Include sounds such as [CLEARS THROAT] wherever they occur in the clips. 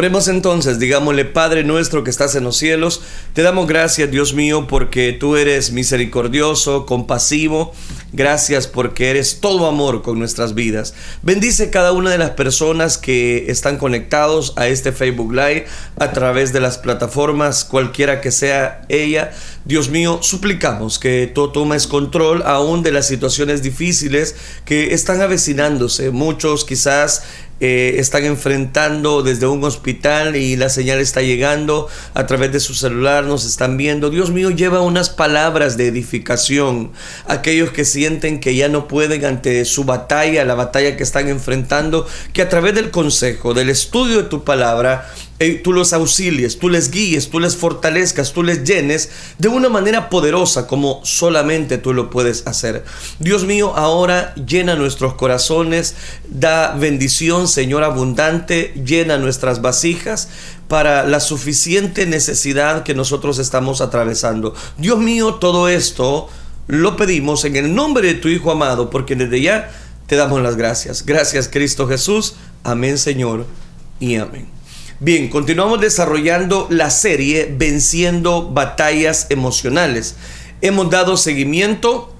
Oremos entonces, digámosle, Padre nuestro que estás en los cielos, te damos gracias, Dios mío, porque tú eres misericordioso, compasivo. Gracias porque eres todo amor con nuestras vidas. Bendice cada una de las personas que están conectados a este Facebook Live a través de las plataformas, cualquiera que sea ella. Dios mío, suplicamos que tú tomes control aún de las situaciones difíciles que están avecinándose. Muchos quizás eh, están enfrentando desde un hospital y la señal está llegando a través de su celular, nos están viendo. Dios mío, lleva unas palabras de edificación. Aquellos que sienten que ya no pueden ante su batalla, la batalla que están enfrentando, que a través del consejo, del estudio de tu palabra, tú los auxilies, tú les guíes, tú les fortalezcas, tú les llenes de una manera poderosa como solamente tú lo puedes hacer. Dios mío, ahora llena nuestros corazones, da bendición, Señor abundante, llena nuestras vasijas para la suficiente necesidad que nosotros estamos atravesando. Dios mío, todo esto lo pedimos en el nombre de tu Hijo amado, porque desde ya te damos las gracias. Gracias Cristo Jesús. Amén Señor y amén. Bien, continuamos desarrollando la serie Venciendo batallas emocionales. Hemos dado seguimiento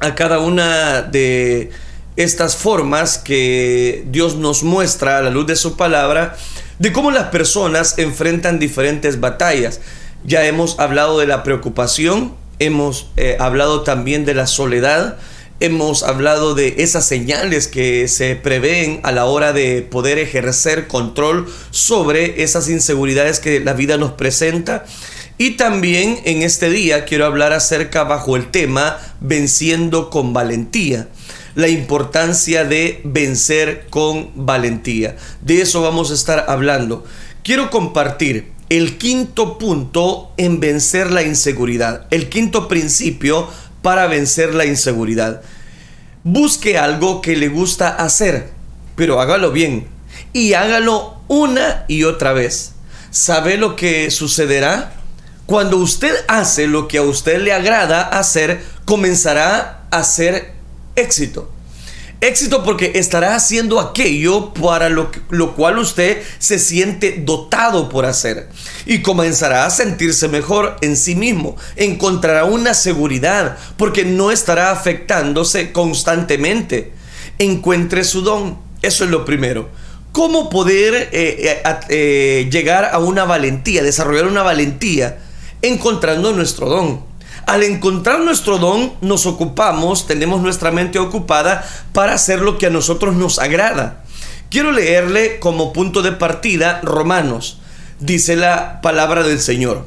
a cada una de estas formas que Dios nos muestra a la luz de su palabra de cómo las personas enfrentan diferentes batallas. Ya hemos hablado de la preocupación, hemos eh, hablado también de la soledad, Hemos hablado de esas señales que se prevén a la hora de poder ejercer control sobre esas inseguridades que la vida nos presenta. Y también en este día quiero hablar acerca bajo el tema venciendo con valentía. La importancia de vencer con valentía. De eso vamos a estar hablando. Quiero compartir el quinto punto en vencer la inseguridad. El quinto principio para vencer la inseguridad. Busque algo que le gusta hacer, pero hágalo bien y hágalo una y otra vez. ¿Sabe lo que sucederá? Cuando usted hace lo que a usted le agrada hacer, comenzará a ser éxito. Éxito porque estará haciendo aquello para lo, lo, cual usted se siente dotado por hacer. Y comenzará a sentirse mejor en sí mismo. Encontrará una seguridad porque no estará afectándose constantemente. Encuentre su don. Eso es lo primero. ¿Cómo poder eh, eh, eh, llegar a una valentía, desarrollar una valentía? Encontrando nuestro don al encontrar nuestro don, nos ocupamos, tenemos nuestra mente ocupada para hacer lo que a nosotros nos agrada. Quiero leerle como punto de partida Romanos. Dice la palabra del Señor.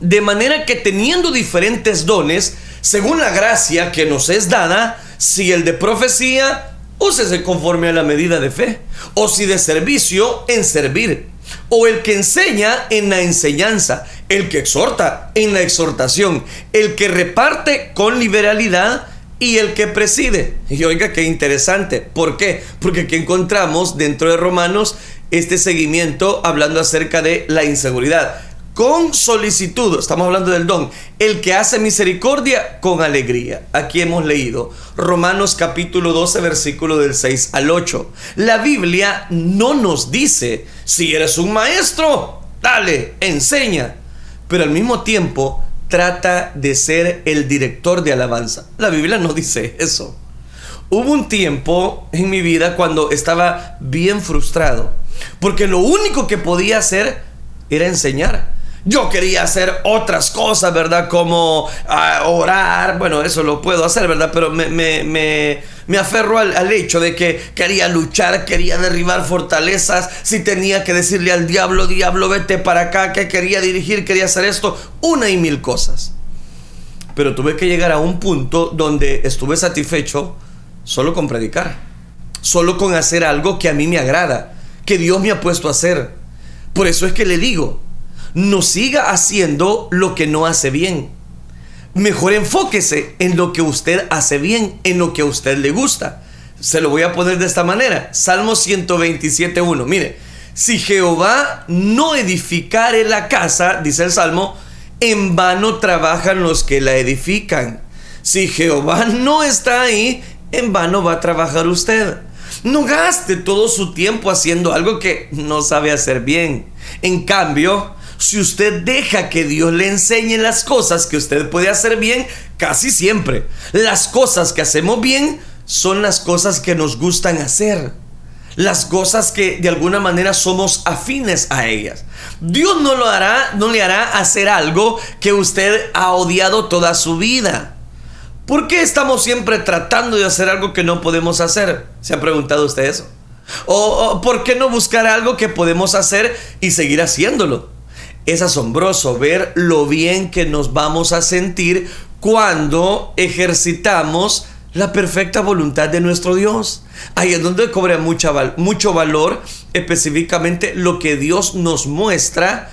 De manera que teniendo diferentes dones, según la gracia que nos es dada, si el de profecía, úsese conforme a la medida de fe, o si de servicio, en servir o el que enseña en la enseñanza, el que exhorta en la exhortación, el que reparte con liberalidad y el que preside. Y oiga, qué interesante. ¿Por qué? Porque aquí encontramos dentro de Romanos este seguimiento hablando acerca de la inseguridad con solicitud, estamos hablando del don, el que hace misericordia con alegría. Aquí hemos leído Romanos capítulo 12, versículo del 6 al 8. La Biblia no nos dice, si eres un maestro, dale, enseña, pero al mismo tiempo trata de ser el director de alabanza. La Biblia no dice eso. Hubo un tiempo en mi vida cuando estaba bien frustrado, porque lo único que podía hacer era enseñar yo quería hacer otras cosas, ¿verdad? Como ah, orar, bueno, eso lo puedo hacer, ¿verdad? Pero me, me, me, me aferro al, al, hecho de que quería luchar, quería derribar fortalezas, si tenía que decirle al diablo, diablo, vete para acá, que quería dirigir, quería hacer esto, una y mil cosas. Pero tuve que llegar a un punto donde estuve satisfecho solo con predicar, solo con hacer algo que a mí me agrada, que Dios me ha puesto a hacer. Por eso es que le digo, no siga haciendo lo que no hace bien. Mejor enfóquese en lo que usted hace bien, en lo que a usted le gusta. Se lo voy a poner de esta manera. Salmo 127.1. Mire, si Jehová no edificare la casa, dice el Salmo, en vano trabajan los que la edifican. Si Jehová no está ahí, en vano va a trabajar usted. No gaste todo su tiempo haciendo algo que no sabe hacer bien. En cambio, si usted deja que Dios le enseñe las cosas que usted puede hacer bien, casi siempre, las cosas que hacemos bien son las cosas que nos gustan hacer. Las cosas que de alguna manera somos afines a ellas. Dios no lo hará, no le hará hacer algo que usted ha odiado toda su vida. ¿Por qué estamos siempre tratando de hacer algo que no podemos hacer? ¿Se ha preguntado usted eso? ¿O, o por qué no buscar algo que podemos hacer y seguir haciéndolo? Es asombroso ver lo bien que nos vamos a sentir cuando ejercitamos la perfecta voluntad de nuestro Dios. Ahí es donde cobra mucho valor específicamente lo que Dios nos muestra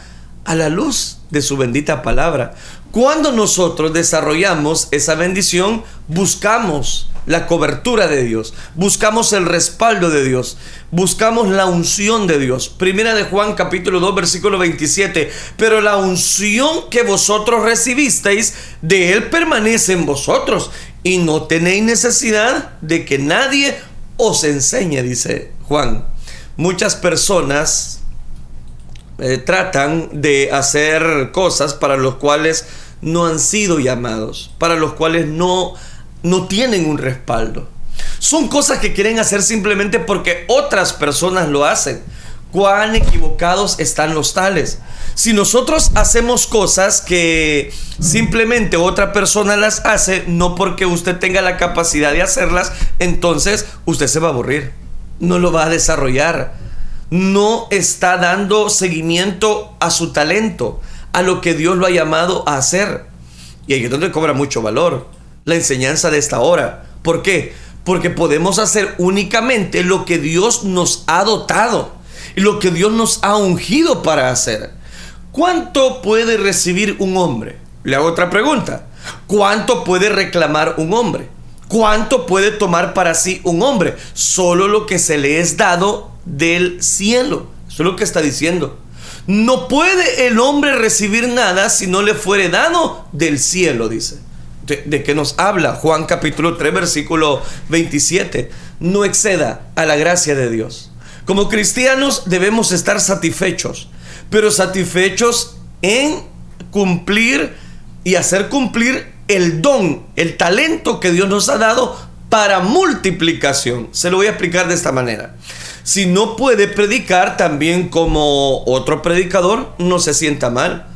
a la luz de su bendita palabra. Cuando nosotros desarrollamos esa bendición, buscamos la cobertura de Dios, buscamos el respaldo de Dios, buscamos la unción de Dios. Primera de Juan capítulo 2 versículo 27, pero la unción que vosotros recibisteis de Él permanece en vosotros y no tenéis necesidad de que nadie os enseñe, dice Juan. Muchas personas eh, tratan de hacer cosas para los cuales no han sido llamados, para los cuales no no tienen un respaldo. Son cosas que quieren hacer simplemente porque otras personas lo hacen. Cuán equivocados están los tales. Si nosotros hacemos cosas que simplemente otra persona las hace, no porque usted tenga la capacidad de hacerlas, entonces usted se va a aburrir. No lo va a desarrollar. No está dando seguimiento a su talento, a lo que Dios lo ha llamado a hacer. Y ahí es donde cobra mucho valor la enseñanza de esta hora. ¿Por qué? Porque podemos hacer únicamente lo que Dios nos ha dotado y lo que Dios nos ha ungido para hacer. ¿Cuánto puede recibir un hombre? Le hago otra pregunta. ¿Cuánto puede reclamar un hombre? ¿Cuánto puede tomar para sí un hombre? Solo lo que se le es dado del cielo. Eso es lo que está diciendo. No puede el hombre recibir nada si no le fuere dado del cielo, dice de, que nos habla Juan capítulo 3 versículo 27. No exceda a la gracia de Dios. Como cristianos debemos estar satisfechos, pero satisfechos en cumplir y hacer cumplir el don, el talento que Dios nos ha dado para multiplicación. Se lo voy a explicar de esta manera. Si no puede predicar también como otro predicador, no se sienta mal,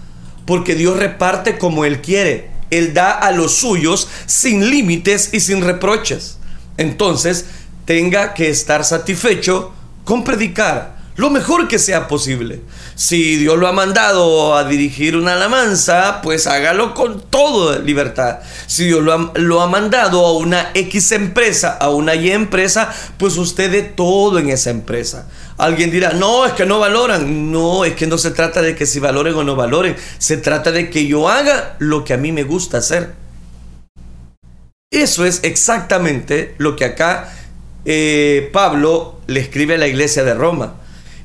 porque Dios reparte como Él quiere. Él da a los suyos sin límites y sin reproches. Entonces, tenga que estar satisfecho con predicar lo mejor que sea posible. Si Dios lo ha mandado a dirigir una alabanza, pues hágalo con toda libertad. Si Dios lo ha, lo ha, mandado a una X empresa, a una Y empresa, pues usted de todo en esa empresa. Alguien dirá, no, es que no valoran. No, es que no se trata de que si valoren o no valoren. Se trata de que yo haga lo que a mí me gusta hacer. Eso es exactamente lo que acá eh, Pablo le escribe a la iglesia de Roma.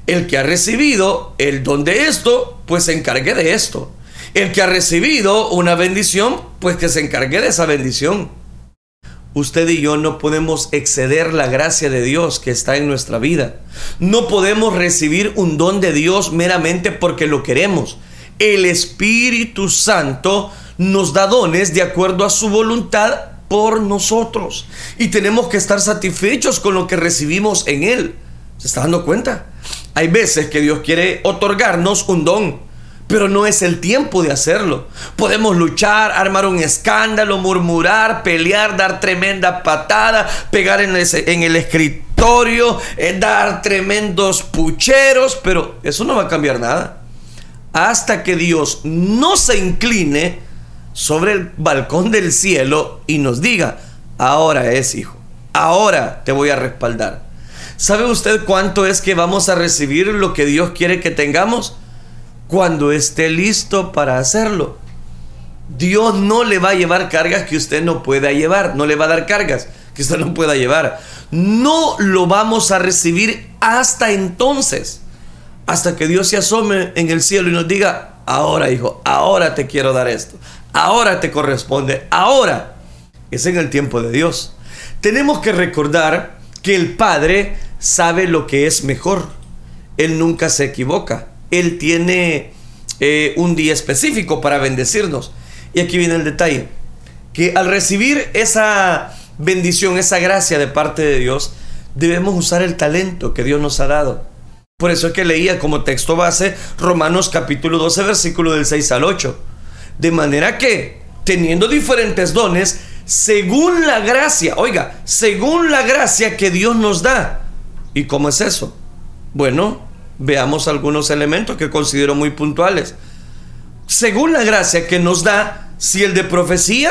El que ha recibido el don de esto, pues se encargue de esto. El que ha recibido una bendición, pues que se encargue de esa bendición usted y yo no podemos exceder la gracia de Dios que está en nuestra vida. No podemos recibir un don de Dios meramente porque lo queremos. El Espíritu Santo nos da dones de acuerdo a su voluntad por nosotros. Y tenemos que estar satisfechos con lo que recibimos en Él. ¿Se está dando cuenta? Hay veces que Dios quiere otorgarnos un don pero no es el tiempo de hacerlo. Podemos luchar, armar un escándalo, murmurar, pelear, dar tremenda patada, pegar en el, escritorio, eh, dar tremendos pucheros, pero eso no va a cambiar nada. Hasta que Dios no se incline sobre el balcón del cielo y nos diga, ahora es hijo, ahora te voy a respaldar. ¿Sabe usted cuánto es que vamos a recibir lo que Dios quiere que tengamos? cuando esté listo para hacerlo. Dios no le va a llevar cargas que usted no pueda llevar, no le va a dar cargas que usted no pueda llevar. No lo vamos a recibir hasta entonces, hasta que Dios se asome en el cielo y nos diga, ahora hijo, ahora te quiero dar esto, ahora te corresponde, ahora. Es en el tiempo de Dios. Tenemos que recordar que el Padre sabe lo que es mejor. Él nunca se equivoca. Él tiene eh, un día específico para bendecirnos. Y aquí viene el detalle. Que al recibir esa bendición, esa gracia de parte de Dios, debemos usar el talento que Dios nos ha dado. Por eso es que leía como texto base Romanos capítulo 12, versículo del 6 al 8. De manera que, teniendo diferentes dones, según la gracia, oiga, según la gracia que Dios nos da. ¿Y cómo es eso? Bueno, veamos algunos elementos que considero muy puntuales. Según la gracia que nos da, si el de profecía,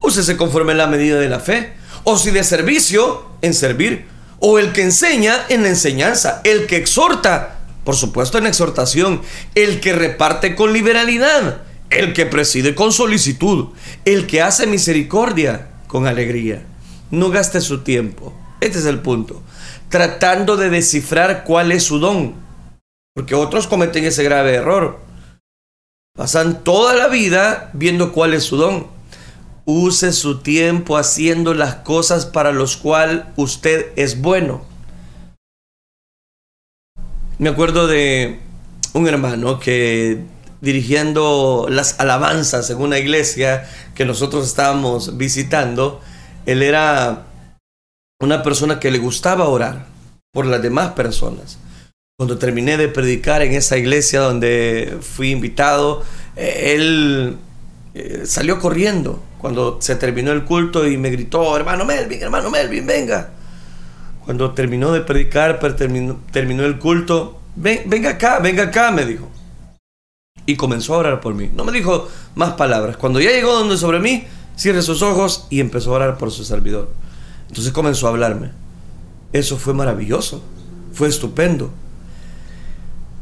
úsese conforme a la medida de la fe. O si de servicio, en servir o el que enseña en la enseñanza, el que exhorta, por supuesto en exhortación, el que reparte con liberalidad, el que preside con solicitud, el que hace misericordia con alegría. No gaste su tiempo, este es el punto, tratando de descifrar cuál es su don, porque otros cometen ese grave error. Pasan toda la vida viendo cuál es su don. Use su tiempo haciendo las cosas para los cuales usted es bueno. Me acuerdo de un hermano que dirigiendo las alabanzas en una iglesia que nosotros estábamos visitando, él era una persona que le gustaba orar por las demás personas. Cuando terminé de predicar en esa iglesia donde fui invitado, él eh, salió corriendo cuando se terminó el culto y me gritó, hermano Melvin, hermano Melvin, venga. Cuando terminó de predicar, terminó, terminó el culto, Ven, venga acá, venga acá, me dijo. Y comenzó a orar por mí. No me dijo más palabras. Cuando ya llegó donde sobre mí, cierre sus ojos y empezó a orar por su servidor. Entonces comenzó a hablarme. Eso fue maravilloso, fue estupendo.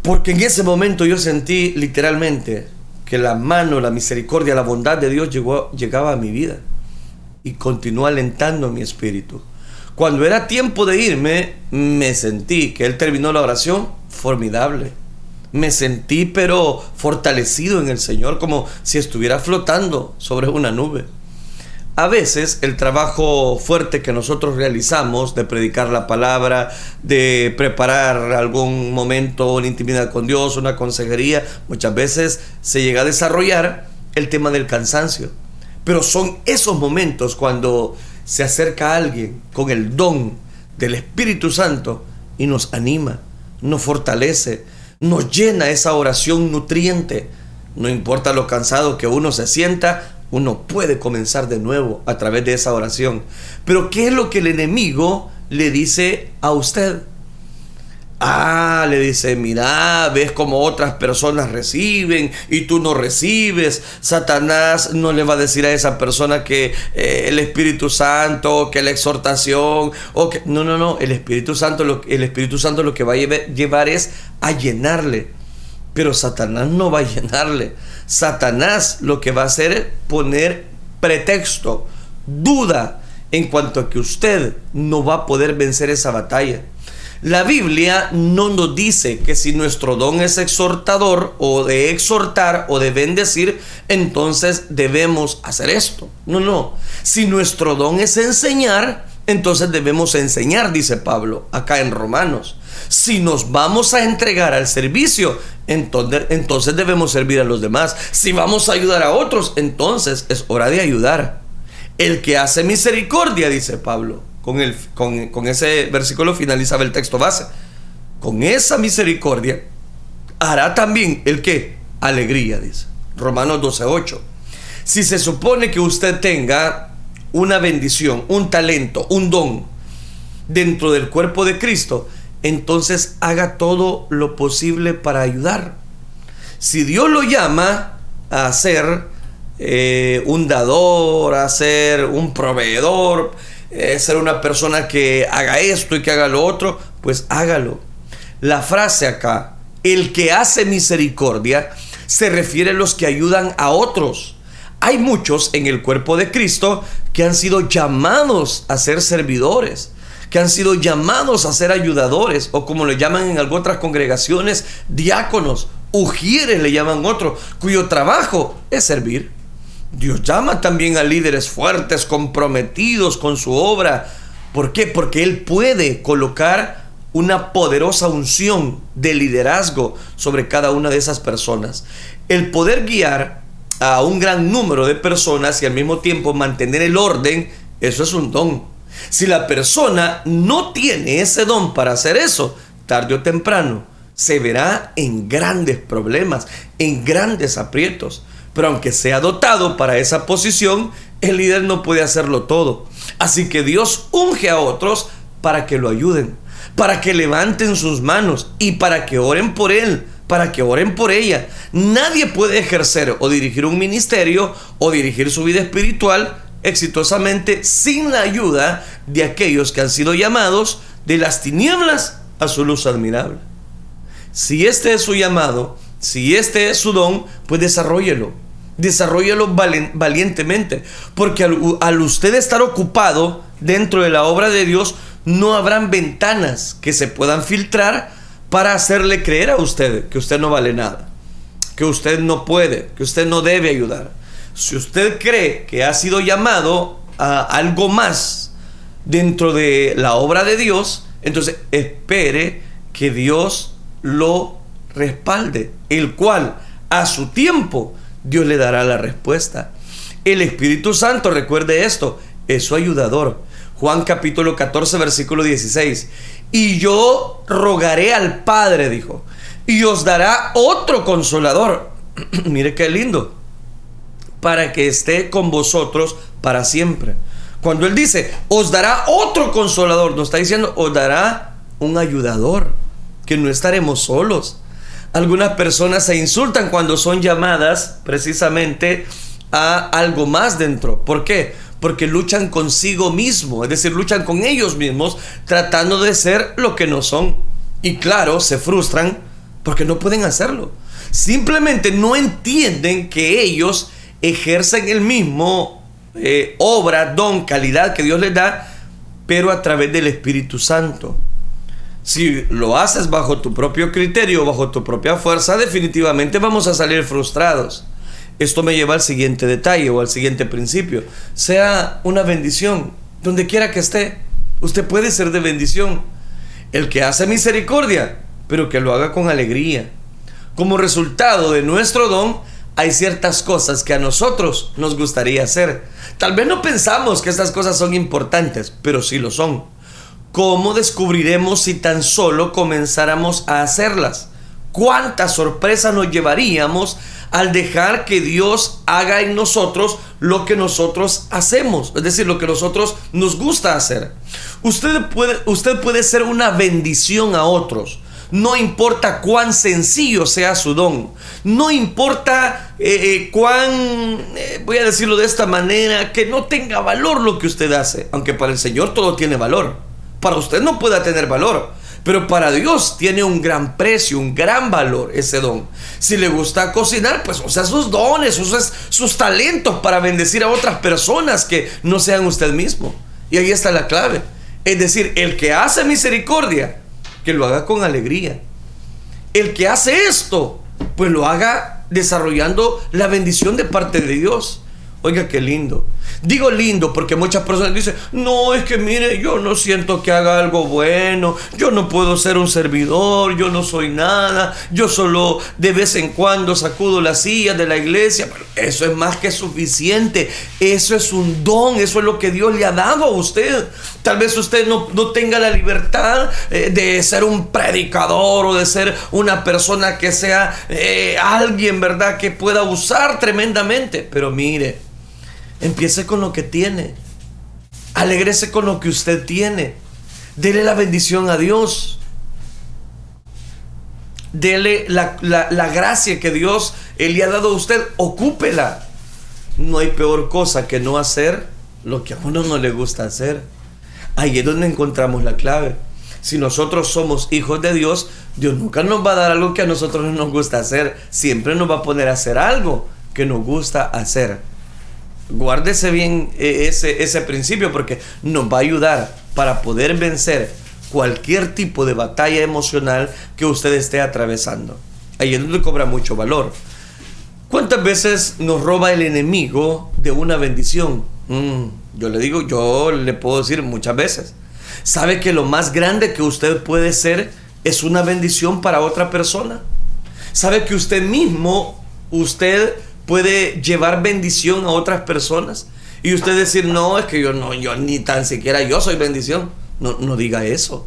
Porque en ese momento yo sentí literalmente que la mano, la misericordia, la bondad de Dios llegó, llegaba a mi vida y continuó alentando mi espíritu. Cuando era tiempo de irme, me sentí que Él terminó la oración formidable. Me sentí pero fortalecido en el Señor, como si estuviera flotando sobre una nube. A veces el trabajo fuerte que nosotros realizamos de predicar la palabra, de preparar algún momento, una intimidad con Dios, una consejería, muchas veces se llega a desarrollar el tema del cansancio. Pero son esos momentos cuando se acerca alguien con el don del Espíritu Santo y nos anima, nos fortalece, nos llena esa oración nutriente. No importa lo cansado que uno se sienta, uno puede comenzar de nuevo a través de esa oración. Pero ¿qué es lo que el enemigo le dice a usted? Ah, le dice, mira, ves como otras personas reciben y tú no recibes. Satanás no le va a decir a esa persona que eh, el Espíritu Santo, que la exhortación, o. No, no, no, el Espíritu Santo, el Espíritu Santo lo que va a llevar es a llenarle. Pero Satanás no va a llenarle. Satanás lo que va a hacer es poner pretexto, duda en cuanto a que usted no va a poder vencer esa batalla. La Biblia no nos dice que si nuestro don es exhortador o de exhortar o de bendecir, entonces debemos hacer esto. No, no. Si nuestro don es enseñar, entonces debemos enseñar, dice Pablo, acá en Romanos. Si nos vamos a entregar al servicio, entonces, entonces debemos servir a los demás. Si vamos a ayudar a otros, entonces es hora de ayudar. El que hace misericordia, dice Pablo, con, el, con, con ese versículo finalizaba el texto base. Con esa misericordia hará también el que alegría, dice. Romanos 12:8. Si se supone que usted tenga una bendición, un talento, un don dentro del cuerpo de Cristo, entonces haga todo lo posible para ayudar. Si Dios lo llama a ser eh, un dador, a ser un proveedor, eh, ser una persona que haga esto y que haga lo otro, pues hágalo. La frase acá, el que hace misericordia, se refiere a los que ayudan a otros. Hay muchos en el cuerpo de Cristo que han sido llamados a ser servidores que han sido llamados a ser ayudadores o como le llaman en algunas otras congregaciones, diáconos, ujieres le llaman otros, cuyo trabajo es servir. Dios llama también a líderes fuertes, comprometidos con su obra, ¿Por qué? Porque Él puede colocar una poderosa unción de liderazgo sobre cada una de esas personas. El poder guiar a un gran número de personas y al mismo tiempo mantener el orden, eso es un don. Si la persona no tiene ese don para hacer eso, tarde o temprano, se verá en grandes problemas, en grandes aprietos. Pero aunque sea dotado para esa posición, el líder no puede hacerlo todo. Así que Dios unge a otros para que lo ayuden, para que levanten sus manos y para que oren por él, para que oren por ella. Nadie puede ejercer o dirigir un ministerio o dirigir su vida espiritual exitosamente sin la ayuda de aquellos que han sido llamados de las tinieblas a su luz admirable. Si este es su llamado, si este es su don, pues desarrollelo. Desarrollelo valientemente. Porque al, usted estar ocupado dentro de la obra de Dios, no habrán ventanas que se puedan filtrar para hacerle creer a usted que usted no vale nada, que usted no puede, que usted no debe ayudar. Si usted cree que ha sido llamado a algo más dentro de la obra de Dios, entonces espere que Dios lo respalde, el cual a su tiempo Dios le dará la respuesta. El Espíritu Santo, recuerde esto, es su ayudador. Juan capítulo 14, versículo 16. Y yo rogaré al Padre, dijo, y os dará otro consolador. [CLEARS THROAT] Mire qué lindo. Para que esté con vosotros para siempre. Cuando Él dice, os dará otro consolador, nos está diciendo, os dará un ayudador, que no estaremos solos. Algunas personas se insultan cuando son llamadas precisamente a algo más dentro. ¿Por qué? Porque luchan consigo mismo, es decir, luchan con ellos mismos tratando de ser lo que no son. Y claro, se frustran porque no pueden hacerlo. Simplemente no entienden que ellos ejercen el mismo eh, obra, don, calidad que Dios les da, pero a través del Espíritu Santo. Si lo haces bajo tu propio criterio, bajo tu propia fuerza, definitivamente vamos a salir frustrados. Esto me lleva al siguiente detalle o al siguiente principio. Sea una bendición, donde quiera que esté. Usted puede ser de bendición. El que hace misericordia, pero que lo haga con alegría. Como resultado de nuestro don, hay ciertas cosas que a nosotros nos gustaría hacer. Tal vez no pensamos que estas cosas son importantes, pero sí lo son. ¿Cómo descubriremos si tan solo comenzáramos a hacerlas? ¿Cuánta sorpresa nos llevaríamos al dejar que Dios haga en nosotros lo que nosotros hacemos? Es decir, lo que nosotros nos gusta hacer. Usted puede, usted puede ser una bendición a otros. No importa cuán sencillo sea su don. No importa eh, eh, cuán, eh, voy a decirlo de esta manera, que no tenga valor lo que usted hace. Aunque para el Señor todo tiene valor para usted no pueda tener valor. Pero para Dios tiene un gran precio, un gran valor ese don. Si le gusta cocinar, pues usa sus dones, usa sus talentos para bendecir a otras personas que no sean usted mismo. Y ahí está la clave. Es decir, el que hace misericordia, que lo haga con alegría. El que hace esto, pues lo haga desarrollando la bendición de parte de Dios. Oiga, qué lindo. Digo lindo porque muchas personas dicen, no, es que mire, yo no siento que haga algo bueno, yo no puedo ser un servidor, yo no soy nada, yo solo de vez en cuando sacudo las sillas de la iglesia. eso es más que suficiente, eso es un don, eso es lo que Dios le ha dado a usted. Tal vez usted no, tenga la libertad eh, de ser un predicador o de ser una persona que sea eh, alguien, ¿verdad?, que pueda usar tremendamente, pero mire, Empiece con lo que tiene. Alegrese con lo que usted tiene. Dele la bendición a Dios. Dele la, gracia que Dios le ha dado a usted. Ocúpela. No hay peor cosa que no hacer lo que a uno no le gusta hacer. Ahí es donde encontramos la clave. Si nosotros somos hijos de Dios, Dios nunca nos va a dar algo que a nosotros no nos gusta hacer. Siempre nos va a poner a hacer algo que nos gusta hacer. Guárdese bien eh, ese, ese principio porque nos va a ayudar para poder vencer cualquier tipo de batalla emocional que usted esté atravesando. Ahí es donde cobra mucho valor. ¿Cuántas veces nos roba el enemigo de una bendición? Mm, yo le digo, yo le puedo decir muchas veces. ¿Sabe que lo más grande que usted puede ser es una bendición para otra persona? ¿Sabe que usted mismo, usted puede llevar bendición a otras personas? Y usted decir, no, es que yo no, yo ni tan siquiera yo soy bendición. No, no diga eso.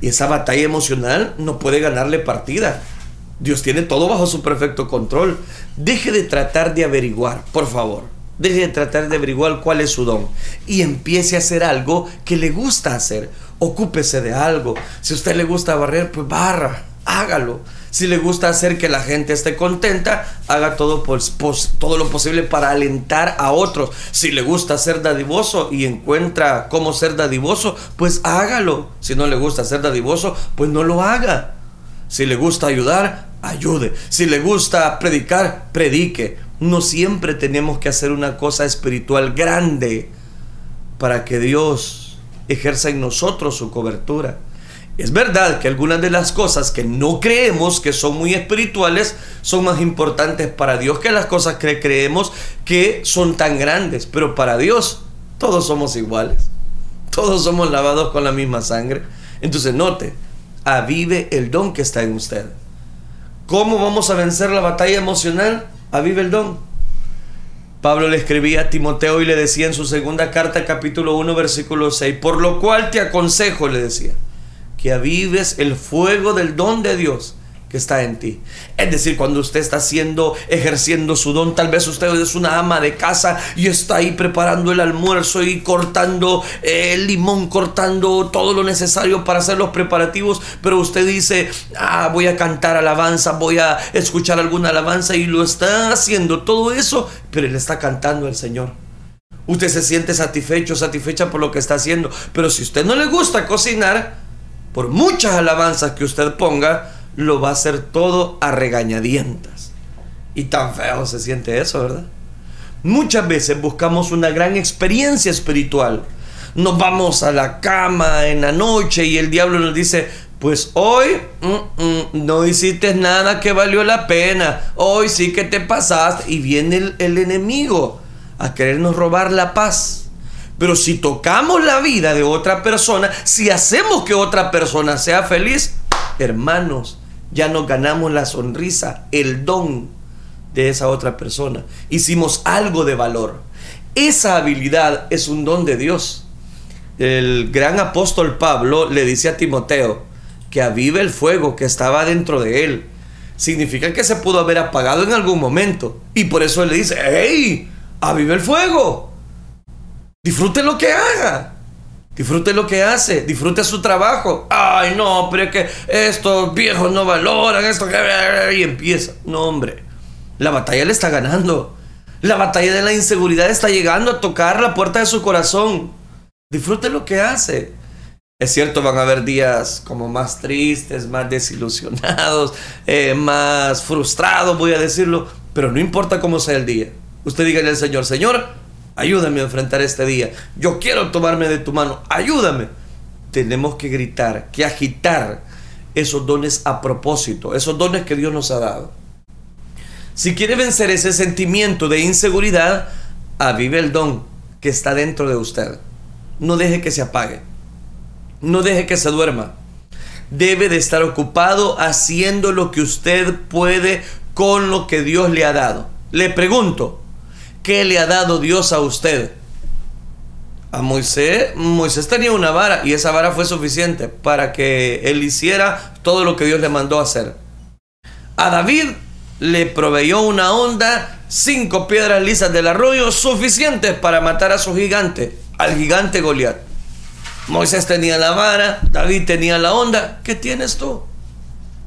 Y esa batalla emocional no puede ganarle partida. Dios tiene todo bajo su perfecto control. Deje de tratar de averiguar, por favor. Deje de tratar de averiguar cuál es su don y empiece a hacer algo que le gusta hacer. Ocúpese de algo. Si a usted le gusta barrer, pues barra, hágalo. Si le gusta hacer que la gente esté contenta, haga todo, lo posible para alentar a otros. Si le gusta ser dadivoso y encuentra cómo ser dadivoso, pues hágalo. Si no le gusta ser dadivoso, pues no lo haga. Si le gusta ayudar, ayude. Si le gusta predicar, predique no siempre tenemos que hacer una cosa espiritual grande para que Dios ejerza en nosotros su cobertura. Es verdad que algunas de las cosas que no creemos que son muy espirituales son más importantes para Dios que las cosas que creemos que son tan grandes. Pero para Dios todos somos iguales. Todos somos lavados con la misma sangre. Entonces note, avive el don que está en usted. ¿Cómo vamos a vencer la batalla emocional? avive el don. Pablo le escribía a Timoteo y le decía en su segunda carta, capítulo 1, versículo 6, por lo cual te aconsejo, le decía, que avives el fuego del don de Dios que está en ti. Es decir, cuando usted está haciendo, ejerciendo su don, tal vez usted es una ama de casa y está ahí preparando el almuerzo y cortando eh, el limón, cortando todo lo necesario para hacer los preparativos, pero usted dice, ah, voy a cantar alabanza, voy a escuchar alguna alabanza y lo está haciendo todo eso, pero le está cantando al Señor. Usted se siente satisfecho, satisfecha por lo que está haciendo, pero si usted no le gusta cocinar, por muchas alabanzas que usted ponga, lo va a hacer todo a regañadientas. Y tan feo se siente eso, ¿verdad? Muchas veces buscamos una gran experiencia espiritual. Nos vamos a la cama en la noche y el diablo nos dice, pues hoy mm, mm, no hiciste nada que valió la pena. Hoy sí que te pasaste. Y viene el, el enemigo a querernos robar la paz. Pero si tocamos la vida de otra persona, si hacemos que otra persona sea feliz, hermanos, ya nos ganamos la sonrisa, el don de esa otra persona. Hicimos algo de valor. Esa habilidad es un don de Dios. El gran apóstol Pablo le dice a Timoteo que avive el fuego que estaba dentro de él. Significa que se pudo haber apagado en algún momento. Y por eso él le dice, ¡Hey! ¡Avive el fuego! Disfrute lo que haga. Disfrute lo que hace, disfrute su trabajo. Ay, no, pero que estos viejos no valoran esto. Y empieza. No, hombre. La batalla le está ganando. La batalla de la inseguridad está llegando a tocar la puerta de su corazón. Disfrute lo que hace. Es cierto, van a haber días como más tristes, más desilusionados, eh, más frustrados, voy a decirlo. Pero no importa cómo sea el día. Usted dígale al Señor, Señor, ayúdame a enfrentar este día. Yo quiero tomarme de tu mano, ayúdame. Tenemos que gritar, que agitar esos dones a propósito, esos dones que Dios nos ha dado. Si quiere vencer ese sentimiento de inseguridad, avive el don que está dentro de usted. No deje que se apague. No deje que se duerma. Debe de estar ocupado haciendo lo que usted puede con lo que Dios le ha dado. Le pregunto, ¿Qué le ha dado Dios a usted? A Moisés, Moisés tenía una vara y esa vara fue suficiente para que él hiciera todo lo que Dios le mandó hacer. A David le proveyó una onda, cinco piedras lisas del arroyo suficientes para matar a su gigante, al gigante Goliat. Moisés tenía la vara, David tenía la onda. ¿Qué tienes tú?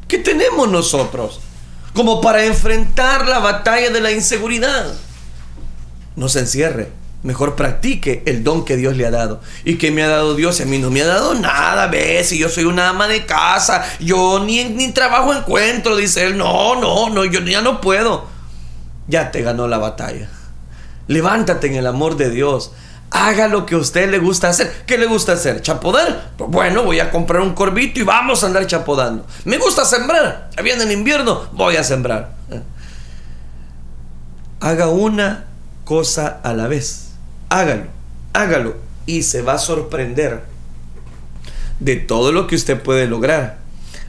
¿Qué tenemos nosotros? Como para enfrentar la batalla de la inseguridad no se encierre. Mejor practique el don que Dios le ha dado. ¿Y que me ha dado Dios? A mí no me ha dado nada, ¿ves? Si yo soy una ama de casa, yo ni, ni trabajo encuentro, dice él. No, no, no, yo ya no puedo. Ya te ganó la batalla. Levántate en el amor de Dios. Haga lo que a usted le gusta hacer. ¿Qué le gusta hacer? ¿Chapodar? Pues bueno, voy a comprar un corbito y vamos a andar chapodando. Me gusta sembrar. Ya viene el invierno, voy a sembrar. Haga una cosa a la vez. Hágalo, hágalo y se va a sorprender de todo lo que usted puede lograr.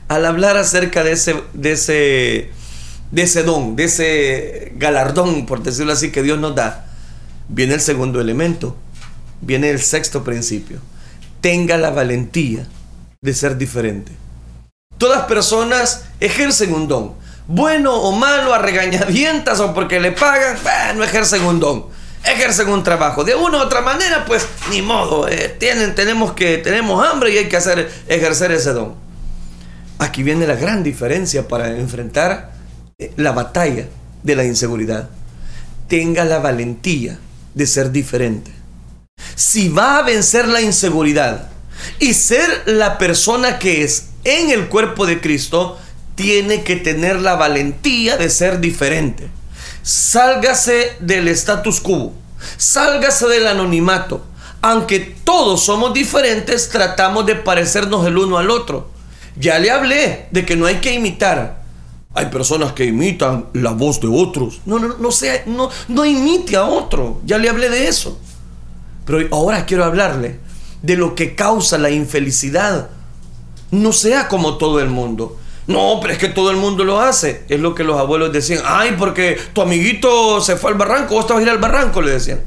Al hablar acerca de ese, de ese, de ese don, de ese galardón, por decirlo así, que Dios nos da, viene el segundo elemento, viene el sexto principio. Tenga la valentía de ser diferente. Todas personas ejercen un don, bueno o malo, a regañadientas o porque le pagan, no ejercen un don, ejercen un trabajo. De una u otra manera, pues ni modo, eh, tienen, tenemos, que, tenemos hambre y hay que hacer, ejercer ese don. Aquí viene la gran diferencia para enfrentar eh, la batalla de la inseguridad. Tenga la valentía de ser diferente. Si va a vencer la inseguridad y ser la persona que es en el cuerpo de Cristo, tiene que tener la valentía de ser diferente. Sálgase del status quo, sálgase del anonimato. Aunque todos somos diferentes, tratamos de parecernos el uno al otro. Ya le hablé de que no hay que imitar. Hay personas que imitan la voz de otros. No, no, no, sea, no, no imite a otro. Ya le hablé de eso. Pero ahora quiero hablarle de lo que causa la infelicidad. No sea como todo el mundo. No, pero es que todo el mundo lo hace. Es lo que los abuelos decían. Ay, porque tu amiguito se fue al barranco, vos te vas a ir al barranco, le decían.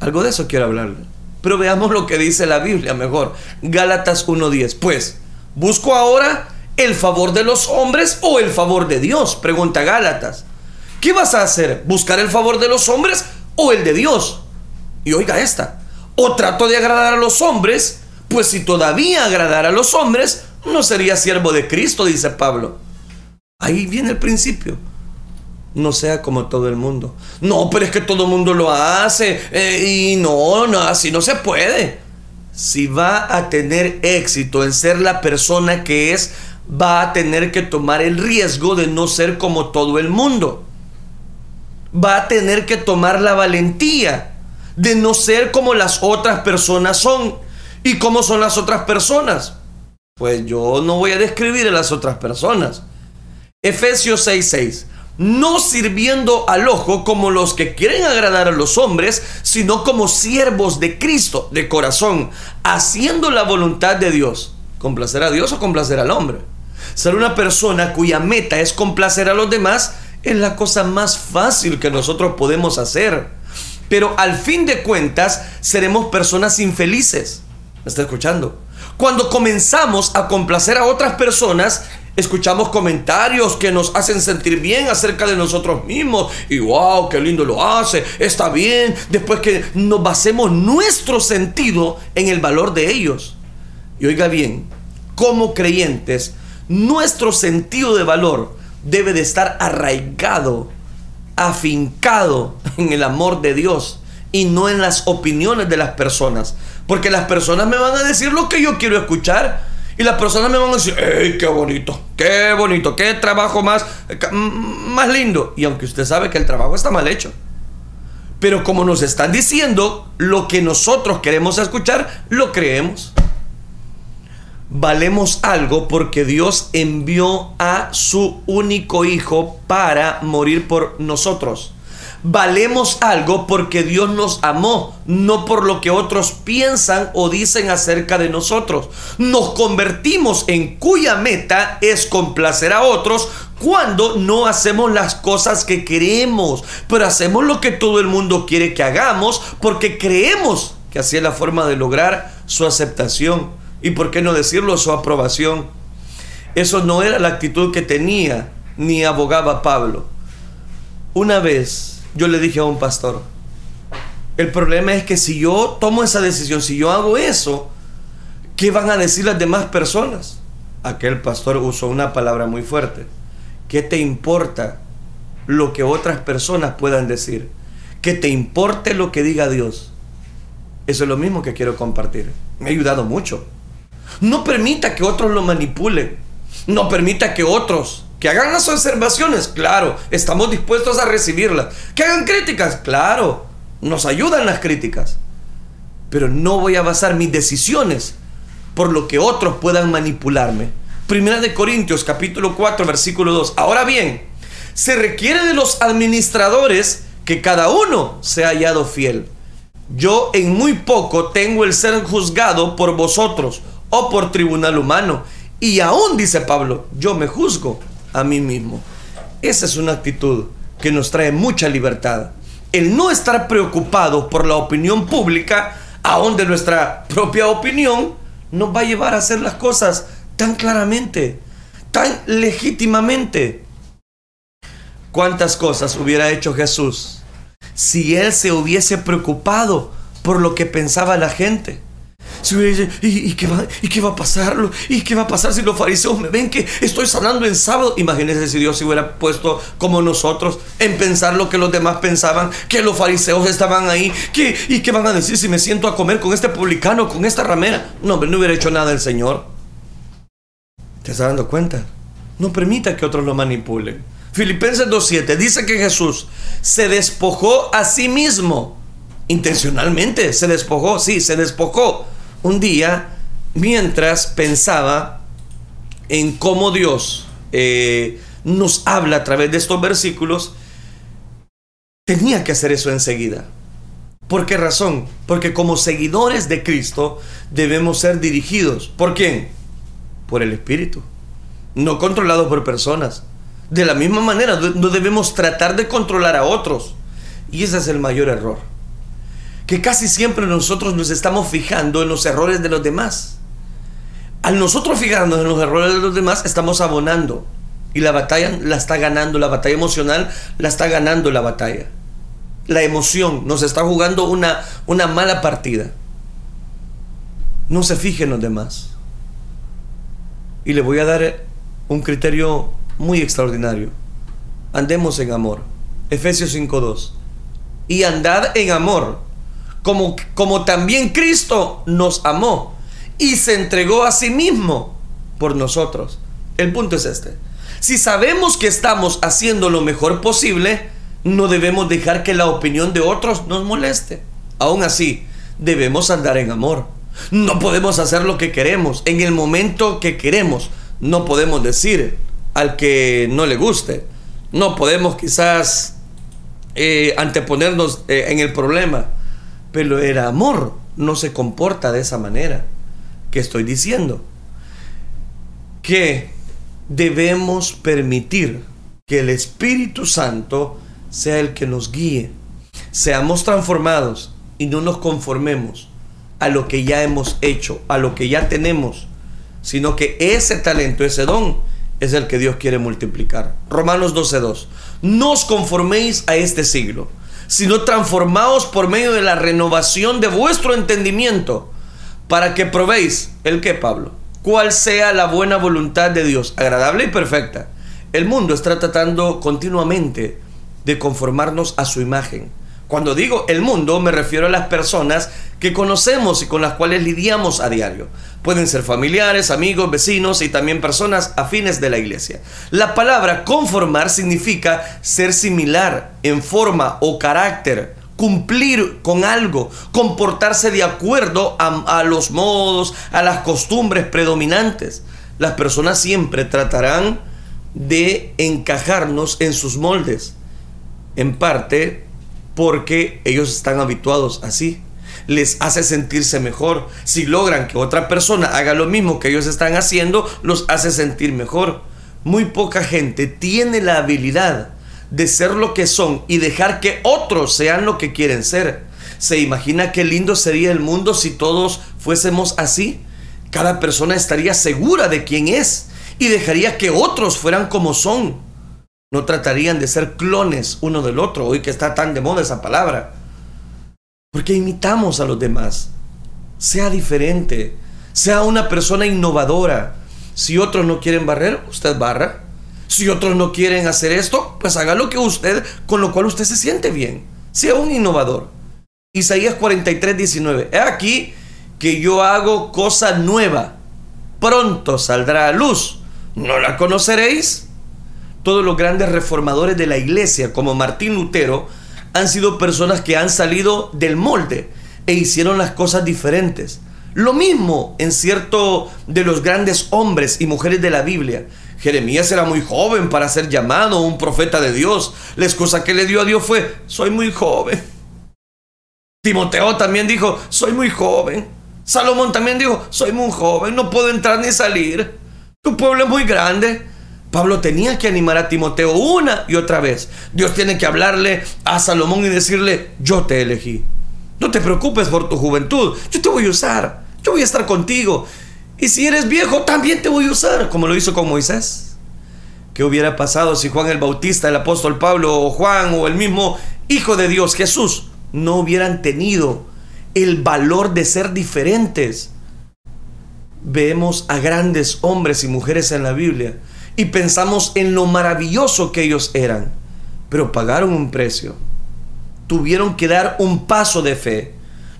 Algo de eso quiero hablarle. Pero veamos lo que dice la Biblia mejor. Gálatas 1.10. Pues, busco ahora el favor de los hombres o el favor de Dios, pregunta Gálatas. ¿Qué vas a hacer? ¿Buscar el favor de los hombres o el de Dios? Y oiga esta. O trato de agradar a los hombres, pues si todavía agradara a los hombres, no sería siervo de Cristo, dice Pablo. Ahí viene el principio. No sea como todo el mundo. No, pero es que todo el mundo lo hace. Eh, y no, no, así no se puede. Si va a tener éxito en ser la persona que es, va a tener que tomar el riesgo de no ser como todo el mundo. Va a tener que tomar la valentía de no ser como las otras personas son. ¿Y cómo son las otras personas? Pues yo no voy a describir a las otras personas. Efesios 6:6. No sirviendo al ojo como los que quieren agradar a los hombres, sino como siervos de Cristo de corazón, haciendo la voluntad de Dios. ¿Complacer a Dios o complacer al hombre? Ser una persona cuya meta es complacer a los demás es la cosa más fácil que nosotros podemos hacer. Pero al fin de cuentas seremos personas infelices. ¿Me está escuchando? Cuando comenzamos a complacer a otras personas, escuchamos comentarios que nos hacen sentir bien acerca de nosotros mismos. Y wow, qué lindo lo hace, está bien. Después que nos basemos nuestro sentido en el valor de ellos. Y oiga bien, como creyentes, nuestro sentido de valor debe de estar arraigado, afincado en el amor de Dios y no en las opiniones de las personas. Porque las personas me van a decir lo que yo quiero escuchar. Y las personas me van a decir, ¡ey, qué bonito! ¡Qué bonito! ¡Qué trabajo más, más lindo! Y aunque usted sabe que el trabajo está mal hecho. Pero como nos están diciendo lo que nosotros queremos escuchar, lo creemos. Valemos algo porque Dios envió a su único hijo para morir por nosotros valemos algo porque Dios nos amó, no por lo que otros piensan o dicen acerca de nosotros. Nos convertimos en cuya meta es complacer a otros cuando no hacemos las cosas que queremos, pero hacemos lo que todo el mundo quiere que hagamos porque creemos que así es la forma de lograr su aceptación y, por qué no decirlo, su aprobación. Eso no era la actitud que tenía ni abogaba Pablo. Una vez yo le dije a un pastor, el problema es que si yo tomo esa decisión, si yo hago eso, ¿qué van a decir las demás personas? Aquel pastor usó una palabra muy fuerte. ¿Qué te importa lo que otras personas puedan decir? Que te importe lo que diga Dios. Eso es lo mismo que quiero compartir. Me ha ayudado mucho. No permita que otros lo manipulen. No permita que otros que hagan las observaciones, claro, estamos dispuestos a recibirlas. Que hagan críticas, claro, nos ayudan las críticas. Pero no voy a basar mis decisiones por lo que otros puedan manipularme. Primera de Corintios capítulo 4 versículo 2. Ahora bien, se requiere de los administradores que cada uno sea hallado fiel. Yo en muy poco tengo el ser juzgado por vosotros o por tribunal humano. Y aún, dice Pablo, yo me juzgo a mí mismo. Esa es una actitud que nos trae mucha libertad. El no estar preocupado por la opinión pública, aún de nuestra propia opinión, nos va a llevar a hacer las cosas tan claramente, tan legítimamente. ¿Cuántas cosas hubiera hecho Jesús si él se hubiese preocupado por lo que pensaba la gente? Si ¿y, qué va, ¿y, qué va, a pasar? ¿Y qué va a pasar si los fariseos me ven que estoy sanando en sábado? Imagínense si Dios se hubiera puesto como nosotros en pensar lo que los demás pensaban, que los fariseos estaban ahí. ¿Qué, ¿Y qué van a decir si me siento a comer con este publicano, con esta ramera? No, no hubiera hecho nada el Señor. ¿Te estás dando cuenta? No permita que otros lo manipulen. Filipenses 2.7 dice que Jesús se despojó a sí mismo. Intencionalmente se despojó, sí, se despojó un día mientras pensaba en cómo Dios eh, nos habla a través de estos versículos, tenía que hacer eso enseguida. ¿Por qué razón? Porque como seguidores de Cristo debemos ser dirigidos. ¿Por quién? Por el Espíritu. No controlados por personas. De la misma manera, no debemos tratar de controlar a otros. Y ese es el mayor error que casi siempre nosotros nos estamos fijando en los errores de los demás. Al nosotros fijarnos en los errores de los demás, estamos abonando. Y la batalla la está ganando, la batalla emocional la está ganando la batalla. La emoción nos está jugando una, una mala partida. No se fije en los demás. Y le voy a dar un criterio muy extraordinario. Andemos en amor. Efesios 5.2. Y andad en amor como, como también Cristo nos amó y se entregó a sí mismo por nosotros. El punto es este. Si sabemos que estamos haciendo lo mejor posible, no debemos dejar que la opinión de otros nos moleste. Aún así, debemos andar en amor. No podemos hacer lo que queremos en el momento que queremos. No podemos decir al que no le guste. No podemos quizás eh, anteponernos eh, en el problema pero el amor no se comporta de esa manera. ¿Qué estoy diciendo? Que debemos permitir que el Espíritu Santo sea el que nos guíe. Seamos transformados y no nos conformemos a lo que ya hemos hecho, a lo que ya tenemos, sino que ese talento, ese don, es el que Dios quiere multiplicar. Romanos 12.2. No os conforméis a este siglo sino transformaos por medio de la renovación de vuestro entendimiento, para que probéis el que, Pablo, cuál sea la buena voluntad de Dios, agradable y perfecta. El mundo está tratando continuamente de conformarnos a su imagen. Cuando digo el mundo me refiero a las personas que conocemos y con las cuales lidiamos a diario. Pueden ser familiares, amigos, vecinos y también personas afines de la iglesia. La palabra conformar significa ser similar en forma o carácter, cumplir con algo, comportarse de acuerdo a, a los modos, a las costumbres predominantes. Las personas siempre tratarán de encajarnos en sus moldes. En parte porque ellos están habituados así. Les hace sentirse mejor. Si logran que otra persona haga lo mismo que ellos están haciendo, los hace sentir mejor. Muy poca gente tiene la habilidad de ser lo que son y dejar que otros sean lo que quieren ser. ¿Se imagina qué lindo sería el mundo si todos fuésemos así? Cada persona estaría segura de quién es y dejaría que otros fueran como son no tratarían de ser clones uno del otro, hoy que está tan de moda esa palabra. Porque imitamos a los demás. Sea diferente, sea una persona innovadora. Si otros no quieren barrer, usted barra. Si otros no quieren hacer esto, pues haga lo que usted, con lo cual usted se siente bien. Sea un innovador. Isaías 43, 19. He aquí que yo hago cosa nueva. Pronto saldrá a luz. ¿No la conoceréis? todos los grandes reformadores de la iglesia, como Martín Lutero, han sido personas que han salido del molde e hicieron las cosas diferentes. Lo mismo en cierto de los grandes hombres y mujeres de la Biblia. Jeremías era muy joven para ser llamado un profeta de Dios. La excusa que le dio a Dios fue, soy muy joven. Timoteo también dijo, soy muy joven. Salomón también dijo, soy muy joven, no puedo entrar ni salir. Tu pueblo es muy grande. Pablo tenía que animar a Timoteo una y otra vez. Dios tiene que hablarle a Salomón y decirle, yo te elegí. No te preocupes por tu juventud, yo te voy a usar, yo voy a estar contigo. Y si eres viejo, también te voy a usar, como lo hizo con Moisés. ¿Qué hubiera pasado si Juan el Bautista, el apóstol Pablo o Juan o el mismo Hijo de Dios, Jesús, no hubieran tenido el valor de ser diferentes? Vemos a grandes hombres y mujeres en la Biblia y pensamos en lo maravilloso que ellos eran, pero pagaron un precio. Tuvieron que dar un paso de fe.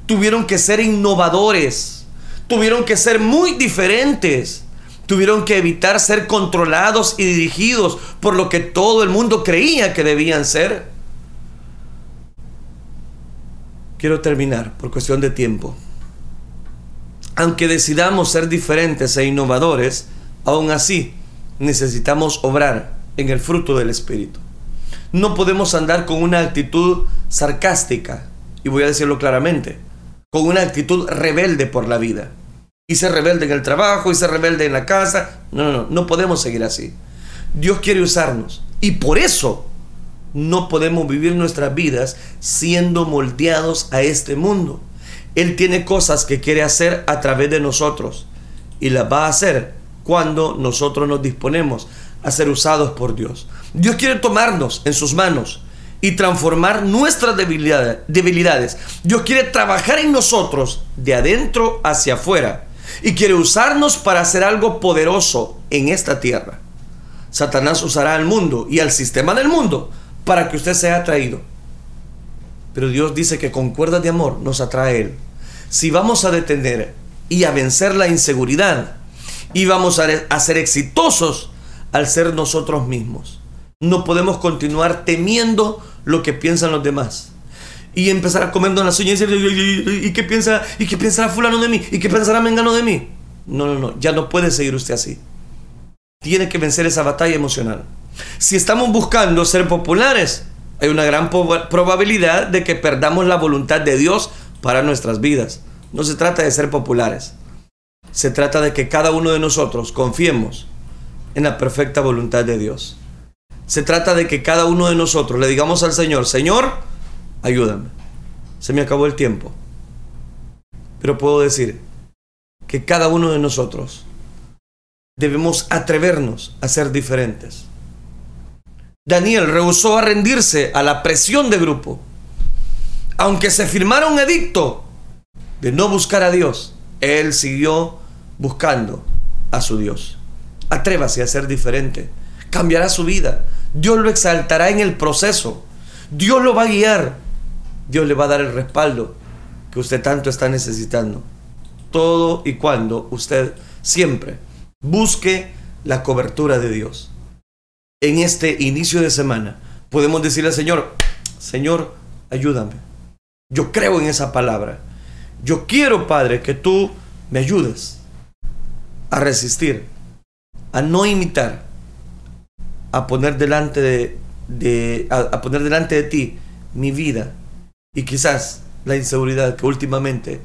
Tuvieron que ser innovadores. Tuvieron que ser muy diferentes. Tuvieron que evitar ser controlados y dirigidos por lo que todo el mundo creía que debían ser. Quiero terminar por cuestión de tiempo. Aunque decidamos ser diferentes e innovadores, aún así necesitamos obrar en el fruto del Espíritu. No podemos andar con una actitud sarcástica, y voy a decirlo claramente, con una actitud rebelde por la vida. Y ser rebelde en el trabajo, y ser rebelde en la casa. No, no, no, no podemos seguir así. Dios quiere usarnos. Y por eso no podemos vivir nuestras vidas siendo moldeados a este mundo. Él tiene cosas que quiere hacer a través de nosotros y las va a hacer cuando nosotros nos disponemos a ser usados por Dios. Dios quiere tomarnos en sus manos y transformar nuestras debilidades. Dios quiere trabajar en nosotros de adentro hacia afuera y quiere usarnos para hacer algo poderoso en esta tierra. Satanás usará al mundo y al sistema del mundo para que usted sea atraído. Pero Dios dice que con cuerdas de amor nos atrae Él. Si vamos a detener y a vencer la inseguridad, y vamos a, ser exitosos al ser nosotros mismos. No podemos continuar temiendo lo que piensan los demás. Y empezar a comernos las uñas y decir, ¿y qué piensa? ¿Y qué pensará fulano de mí? ¿Y qué pensará mengano de mí? No, no, no, ya no puede seguir usted así. Tiene que vencer esa batalla emocional. Si estamos buscando ser populares, hay una gran probabilidad de que perdamos la voluntad de Dios para nuestras vidas. No se trata de ser populares. Se trata de que cada uno de nosotros confiemos en la perfecta voluntad de Dios. Se trata de que cada uno de nosotros le digamos al Señor, Señor, ayúdame. Se me acabó el tiempo. Pero puedo decir que cada uno de nosotros debemos atrevernos a ser diferentes. Daniel rehusó a rendirse a la presión de grupo. Aunque se firmara un edicto de no buscar a Dios, él siguió buscando a su Dios. Atrévase a ser diferente. Cambiará su vida. Dios lo exaltará en el proceso. Dios lo va a guiar. Dios le va a dar el respaldo que usted tanto está necesitando. Todo y cuando usted siempre busque la cobertura de Dios. En este inicio de semana podemos decirle al Señor, Señor, ayúdame. Yo creo en esa palabra. Yo quiero, Padre, que tú me ayudes a resistir, a no imitar, a poner delante de, a, poner delante de ti mi vida y quizás la inseguridad que últimamente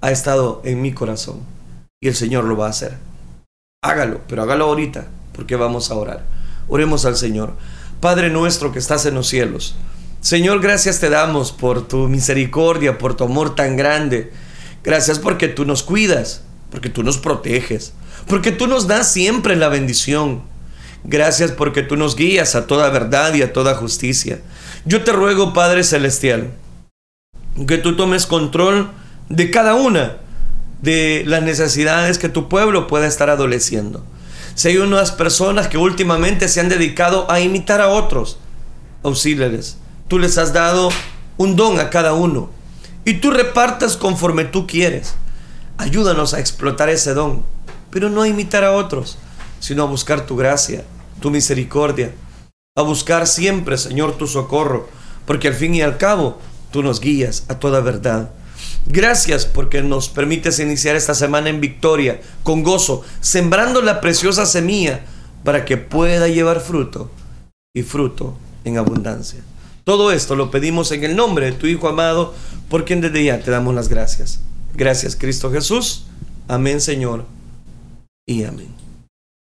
ha estado en mi corazón. Y el Señor lo va a hacer. Hágalo, pero hágalo ahorita, porque vamos a orar. Oremos al Señor. Padre nuestro que estás en los cielos. Señor, gracias te damos por tu misericordia, por tu amor tan grande. Gracias porque tú nos cuidas porque tú nos proteges, porque tú nos das siempre la bendición. Gracias porque tú nos guías a toda verdad y a toda justicia. Yo te ruego, Padre Celestial, que tú tomes control de cada una de las necesidades que tu pueblo pueda estar adoleciendo. Si hay unas personas que últimamente se han dedicado a imitar a otros, auxíliales. Tú les has dado un don a cada uno y tú repartas conforme tú quieres. Ayúdanos a explotar ese don, pero no a imitar a otros, sino a buscar tu gracia, tu misericordia, a buscar siempre, Señor, tu socorro, porque al fin y al cabo tú nos guías a toda verdad. Gracias porque nos permites iniciar esta semana en victoria, con gozo, sembrando la preciosa semilla para que pueda llevar fruto y fruto en abundancia. Todo esto lo pedimos en el nombre de tu Hijo amado, por quien desde ya te damos las gracias. Gracias Cristo Jesús. Amén Señor y amén.